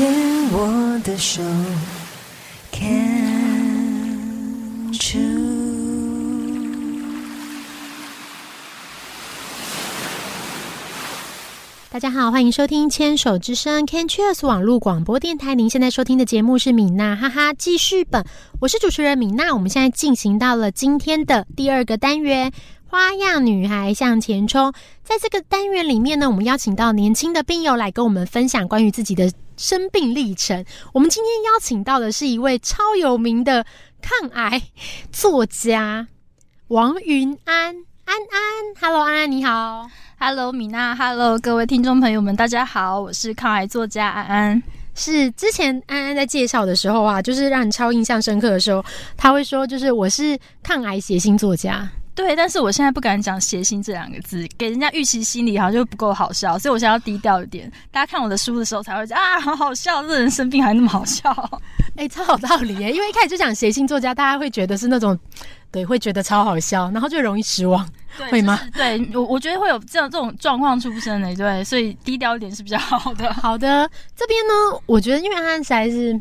牵我的手看大家好，欢迎收听《牵手之声》CANCHERS 网络广播电台。您现在收听的节目是米娜哈哈记事本，我是主持人米娜。我们现在进行到了今天的第二个单元——花样女孩向前冲。在这个单元里面呢，我们邀请到年轻的病友来跟我们分享关于自己的生病历程。我们今天邀请到的是一位超有名的抗癌作家王云安安安。Hello，安安你好。Hello，米娜，Hello，各位听众朋友们，大家好，我是抗癌作家安安。是之前安安在介绍的时候啊，就是让你超印象深刻的时候，他会说，就是我是抗癌谐星作家。对，但是我现在不敢讲“谐星”这两个字，给人家预期心理好像就不够好笑，所以我现在要低调一点。大家看我的书的时候才会讲啊，好好笑，这人生病还那么好笑。哎、超有道理耶！因为一开始就讲谐星作家，大家会觉得是那种，对，会觉得超好笑，然后就容易失望。会吗就是对我，我觉得会有这样这种状况出生的，对，所以低调一点是比较好的。好的，这边呢，我觉得因为安安实在是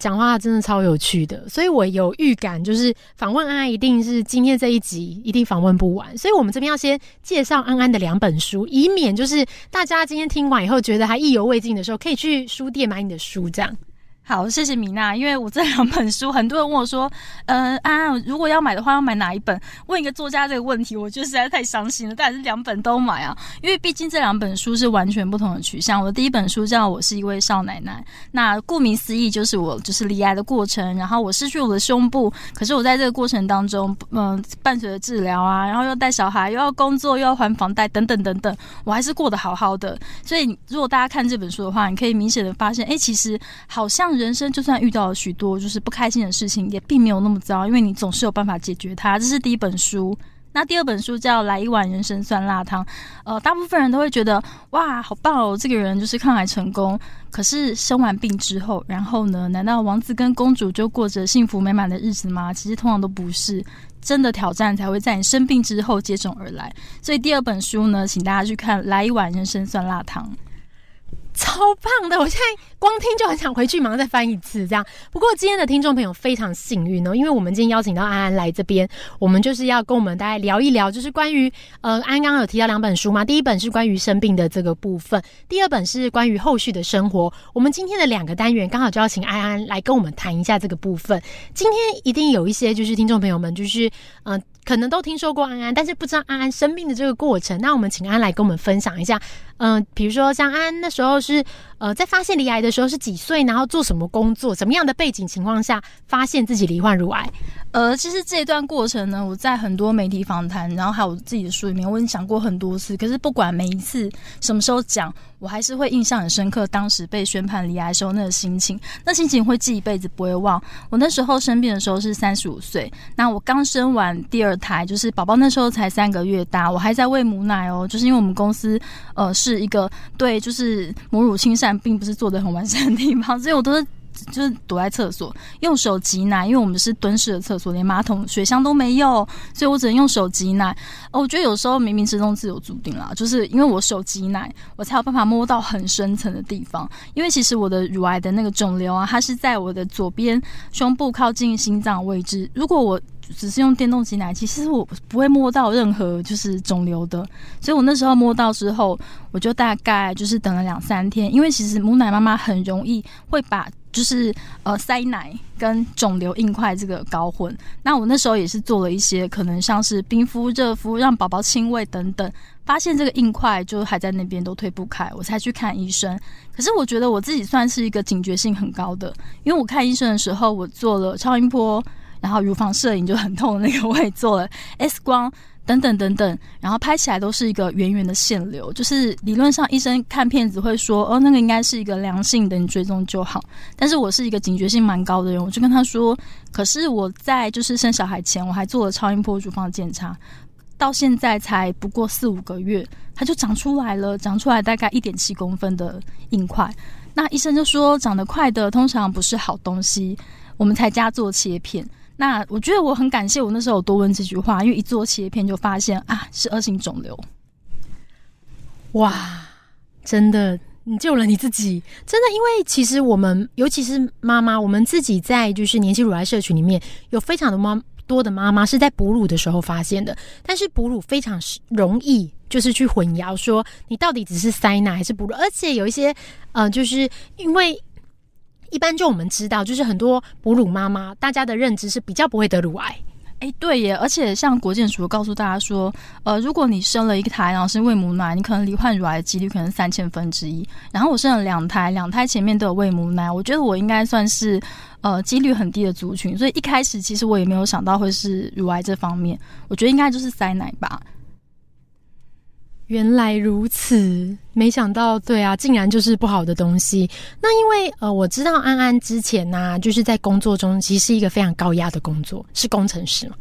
讲话真的超有趣的，所以我有预感，就是访问安安一定是今天这一集一定访问不完，所以我们这边要先介绍安安的两本书，以免就是大家今天听完以后觉得还意犹未尽的时候，可以去书店买你的书，这样。好，谢谢米娜，因为我这两本书，很多人问我说，呃，啊，如果要买的话，要买哪一本？问一个作家这个问题，我觉得实在太伤心了。但是两本都买啊，因为毕竟这两本书是完全不同的取向。我的第一本书叫《我是一位少奶奶》，那顾名思义就是我就是离癌的过程，然后我失去我的胸部，可是我在这个过程当中，嗯、伴随着治疗啊，然后又带小孩，又要工作，又要还房贷，等等等等，我还是过得好好的。所以如果大家看这本书的话，你可以明显的发现，哎，其实好像人生就算遇到了许多就是不开心的事情，也并没有那么糟，因为你总是有办法解决它。这是第一本书。那第二本书叫《来一碗人参酸辣汤》，呃，大部分人都会觉得哇，好棒哦，这个人就是抗癌成功。可是生完病之后，然后呢？难道王子跟公主就过着幸福美满的日子吗？其实通常都不是。真的挑战才会在你生病之后接踵而来。所以第二本书呢，请大家去看《来一碗人参酸辣汤》。超棒的！我现在光听就很想回去，马上再翻一次这样。不过今天的听众朋友非常幸运哦，因为我们今天邀请到安安来这边，我们就是要跟我们大家聊一聊，就是关于呃，安安刚刚有提到两本书嘛，第一本是关于生病的这个部分，第二本是关于后续的生活。我们今天的两个单元刚好就要请安安来跟我们谈一下这个部分。今天一定有一些就是听众朋友们就是嗯、可能都听说过安安，但是不知道安安生病的这个过程。那我们请安来跟我们分享一下，嗯、比如说像安安那时候是呃在发现罹癌的时候是几岁，然后做什么工作，什么样的背景情况下发现自己罹患乳癌？呃，其实这一段过程呢，我在很多媒体访谈，然后还有自己的书里面，我已经讲过很多次。可是不管每一次什么时候讲，我还是会印象很深刻。当时被宣判罹癌时候那个心情，那心情会记一辈子，不会忘。我那时候生病的时候是三十五岁，那我刚生完第二胎，就是宝宝那时候才三个月大，我还在喂母奶哦。就是因为我们公司呃是一个对就是母乳亲善并不是做的很完善的地方，所以我都是。就是躲在厕所用手挤奶，因为我们是蹲式的厕所，连马桶、水箱都没有，所以我只能用手挤奶。哦，我觉得有时候冥冥之中自有注定啦，就是因为我手挤奶，我才有办法摸到很深层的地方。因为其实我的乳癌的那个肿瘤啊，它是在我的左边胸部靠近心脏位置。如果我只是用电动挤奶器，其实我不会摸到任何就是肿瘤的，所以我那时候摸到之后，我就大概就是等了两三天，因为其实母奶妈妈很容易会把就是呃塞奶跟肿瘤硬块这个搞混。那我那时候也是做了一些可能像是冰敷、热敷，让宝宝亲喂等等，发现这个硬块就还在那边都推不开，我才去看医生。可是我觉得我自己算是一个警觉性很高的，因为我看医生的时候，我做了超音波。然后乳房摄影就很痛那个，我也做了 X 光，等等等等，然后拍起来都是一个圆圆的线流，就是理论上医生看片子会说，哦，那个应该是一个良性的，你追踪就好。但是我是一个警觉性蛮高的人，我就跟他说，可是我在就是生小孩前，我还做了超音波乳房检查，到现在才不过四五个月，它就长出来了，长出来大概一点七公分的硬块。那医生就说，长得快的通常不是好东西，我们才加做切片。那我觉得我很感谢我那时候多问这句话，因为一做切片就发现啊是恶性肿瘤。哇，真的，你救了你自己，真的，因为其实我们尤其是妈妈，我们自己在就是年轻乳癌社群里面有非常的妈多的妈妈是在哺乳的时候发现的，但是哺乳非常容易就是去混淆说你到底只是塞奶还是哺乳，而且有一些呃，就是因为。一般就我们知道，就是很多哺乳妈妈，大家的认知是比较不会得乳癌。哎，对耶，而且像国健署告诉大家说，呃，如果你生了一个胎，然后是喂母奶，你可能罹患乳癌的几率可能三千分之一。然后我生了两胎，两胎前面都有喂母奶，我觉得我应该算是呃几率很低的族群。所以一开始其实我也没有想到会是乳癌这方面，我觉得应该就是塞奶吧。原来如此，没想到，对啊，竟然就是不好的东西。那因为呃，我知道安安之前呢，就是在工作中其实是一个非常高压的工作，是工程师嘛。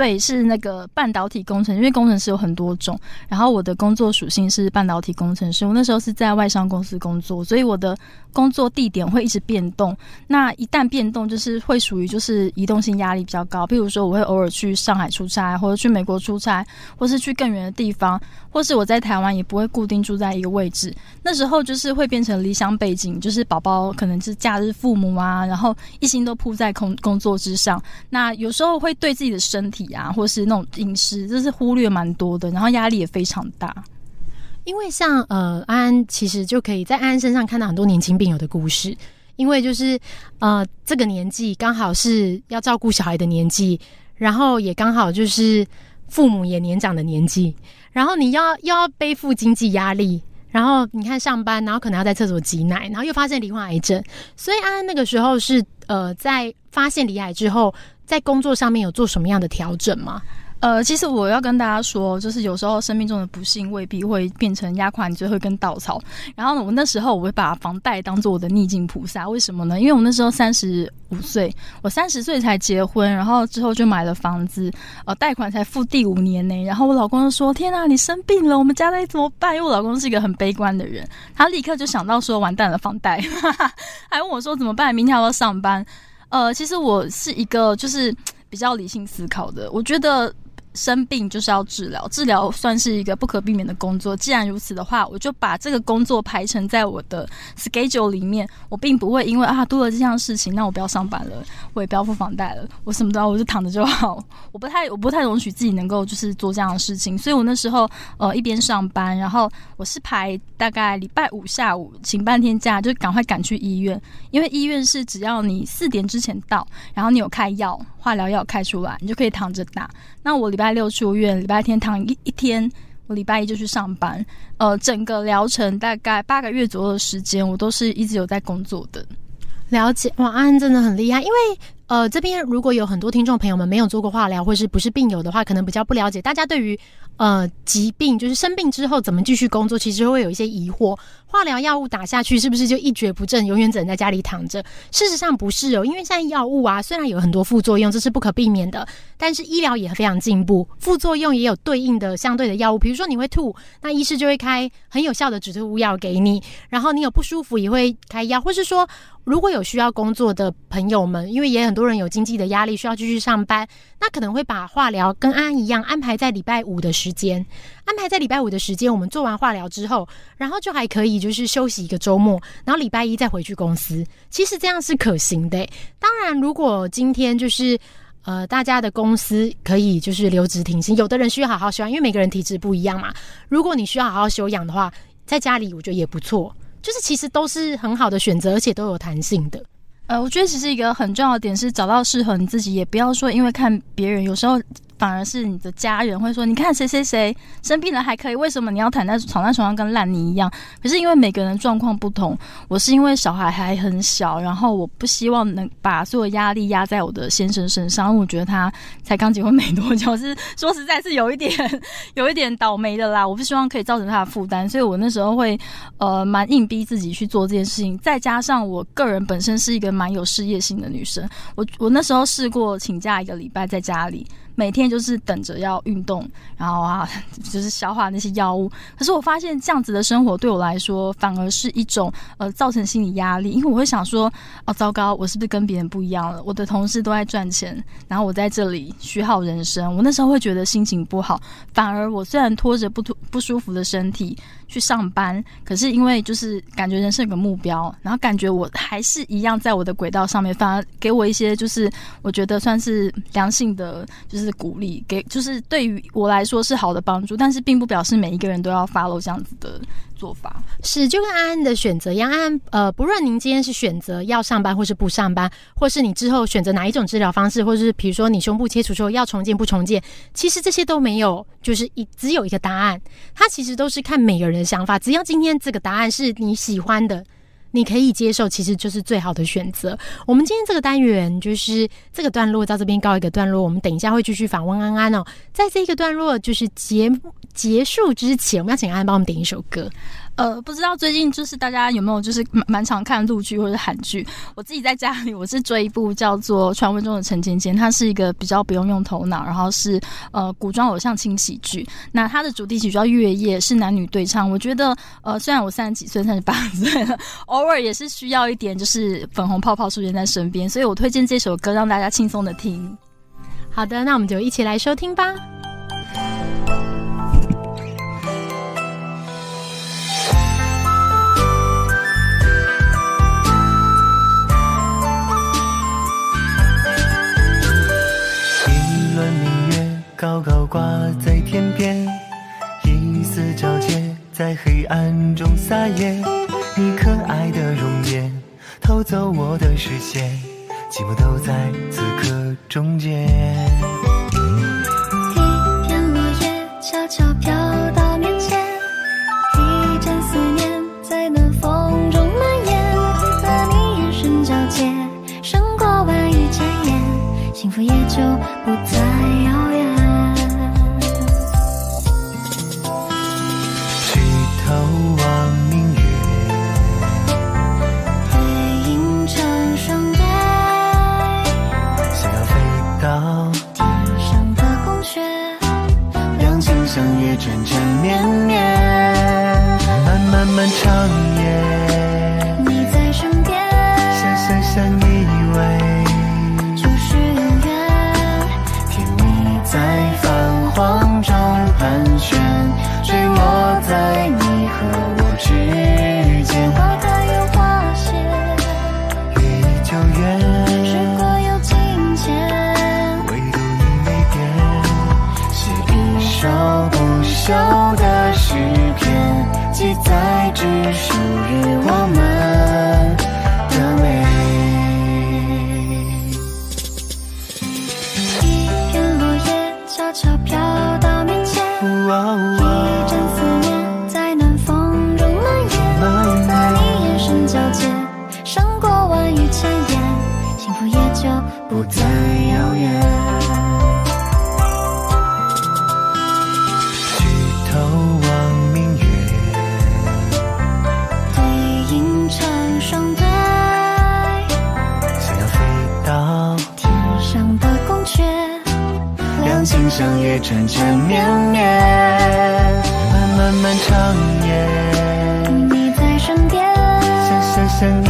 对，是那个半导体工程，因为工程师有很多种。然后我的工作属性是半导体工程师，我那时候是在外商公司工作，所以我的工作地点会一直变动。那一旦变动，就是会属于就是移动性压力比较高。譬如说，我会偶尔去上海出差，或者去美国出差，或是去更远的地方，或是我在台湾也不会固定住在一个位置。那时候就是会变成离乡背景，就是宝宝可能是假日父母啊，然后一心都扑在工工作之上。那有时候会对自己的身体。呀，或是那种饮食，这是忽略蛮多的，然后压力也非常大。因为像呃安安，其实就可以在安安身上看到很多年轻病友的故事。因为就是呃这个年纪刚好是要照顾小孩的年纪，然后也刚好就是父母也年长的年纪，然后你要又要背负经济压力，然后你看上班，然后可能要在厕所挤奶，然后又发现罹患癌症，所以安安那个时候是呃在发现罹癌之后。在工作上面有做什么样的调整吗？呃，其实我要跟大家说，就是有时候生命中的不幸未必会变成压垮你最后一根稻草。然后呢，我那时候我会把房贷当做我的逆境菩萨，为什么呢？因为我那时候三十五岁，我三十岁才结婚，然后之后就买了房子，呃，贷款才付第五年呢。然后我老公就说：“天啊，你生病了，我们家该怎么办？”因为我老公是一个很悲观的人，他立刻就想到说：“完蛋了，房贷。”还问我说：“怎么办？明天要要上班？”呃，其实我是一个就是比较理性思考的，我觉得。生病就是要治疗，治疗算是一个不可避免的工作。既然如此的话，我就把这个工作排成在我的 schedule 里面。我并不会因为啊多了这项事情，那我不要上班了，我也不要付房贷了，我什么都要，我就躺着就好。我不太我不太容许自己能够就是做这样的事情。所以我那时候呃一边上班，然后我是排大概礼拜五下午请半天假，就赶快赶去医院，因为医院是只要你四点之前到，然后你有开药。化疗药开出来，你就可以躺着打。那我礼拜六出院，礼拜天躺一一天，我礼拜一就去上班。呃，整个疗程大概八个月左右的时间，我都是一直有在工作的。了解，晚，安真的很厉害。因为呃，这边如果有很多听众朋友们没有做过化疗，或是不是病友的话，可能比较不了解。大家对于呃疾病，就是生病之后怎么继续工作，其实会有一些疑惑。化疗药物打下去，是不是就一蹶不振，永远只能在家里躺着？事实上不是哦，因为现在药物啊，虽然有很多副作用，这是不可避免的，但是医疗也非常进步，副作用也有对应的相对的药物。比如说你会吐，那医师就会开很有效的止吐药给你；然后你有不舒服，也会开药，或是说。如果有需要工作的朋友们，因为也很多多人有经济的压力，需要继续上班，那可能会把化疗跟安一样安排在礼拜五的时间，安排在礼拜五的时间，我们做完化疗之后，然后就还可以就是休息一个周末，然后礼拜一再回去公司。其实这样是可行的。当然，如果今天就是呃大家的公司可以就是留职停薪，有的人需要好好休养，因为每个人体质不一样嘛。如果你需要好好休养的话，在家里我觉得也不错。就是其实都是很好的选择，而且都有弹性的。呃，我觉得其实一个很重要的点是找到适合你自己，也不要说因为看别人，有时候反而是你的家人会说，你看谁谁谁生病了还可以，为什么你要躺在躺在床上跟烂泥一样？可是因为每个人状况不同，我是因为小孩还很小，然后我不希望能把所有压力压在我的先生身上，因为我觉得他才刚结婚没多久，是说实在是有一点 有一点倒霉的啦。我不希望可以造成他的负担，所以我那时候会呃蛮硬逼自己去做这件事情。再加上我个人本身是一个蛮有事业性的女生，我我那时候试过请假一个礼拜在家里。每天就是等着要运动，然后啊，就是消化那些药物。可是我发现这样子的生活对我来说，反而是一种呃造成心理压力，因为我会想说，哦，糟糕，我是不是跟别人不一样了？我的同事都在赚钱，然后我在这里虚耗人生。我那时候会觉得心情不好，反而我虽然拖着不不舒服的身体去上班，可是因为就是感觉人生有个目标，然后感觉我还是一样在我的轨道上面，反而给我一些就是我觉得算是良性的，就是。鼓励给就是对于我来说是好的帮助，但是并不表示每一个人都要 follow 这样子的做法。是就跟安安的选择一样，安安呃，不论您今天是选择要上班或是不上班，或是你之后选择哪一种治疗方式，或是比如说你胸部切除之后要重建不重建，其实这些都没有，就是一只有一个答案。它其实都是看每个人的想法，只要今天这个答案是你喜欢的。你可以接受，其实就是最好的选择。我们今天这个单元就是这个段落到这边告一个段落，我们等一下会继续访问安安哦。在这个段落就是节结束之前，我们要请安安帮我们点一首歌。呃，不知道最近就是大家有没有就是蛮常看陆剧或者韩剧？我自己在家里我是追一部叫做《传闻中的陈芊芊》，它是一个比较不用用头脑，然后是呃古装偶像轻喜剧。那它的主题曲叫《月夜》，是男女对唱。我觉得呃，虽然我三十几岁、三十八岁了，偶尔也是需要一点就是粉红泡泡出现在身边，所以我推荐这首歌让大家轻松的听。好的，那我们就一起来收听吧。高高挂在天边，一丝皎洁在黑暗中撒野。你可爱的容颜偷走我的视线，寂寞都在此刻终结。一片落叶悄悄飘到面前，一阵思念在暖风中蔓延。和你眼神交接，胜过万语千言，幸福也就不再遥远。缠缠绵绵慢慢漫长你在身边，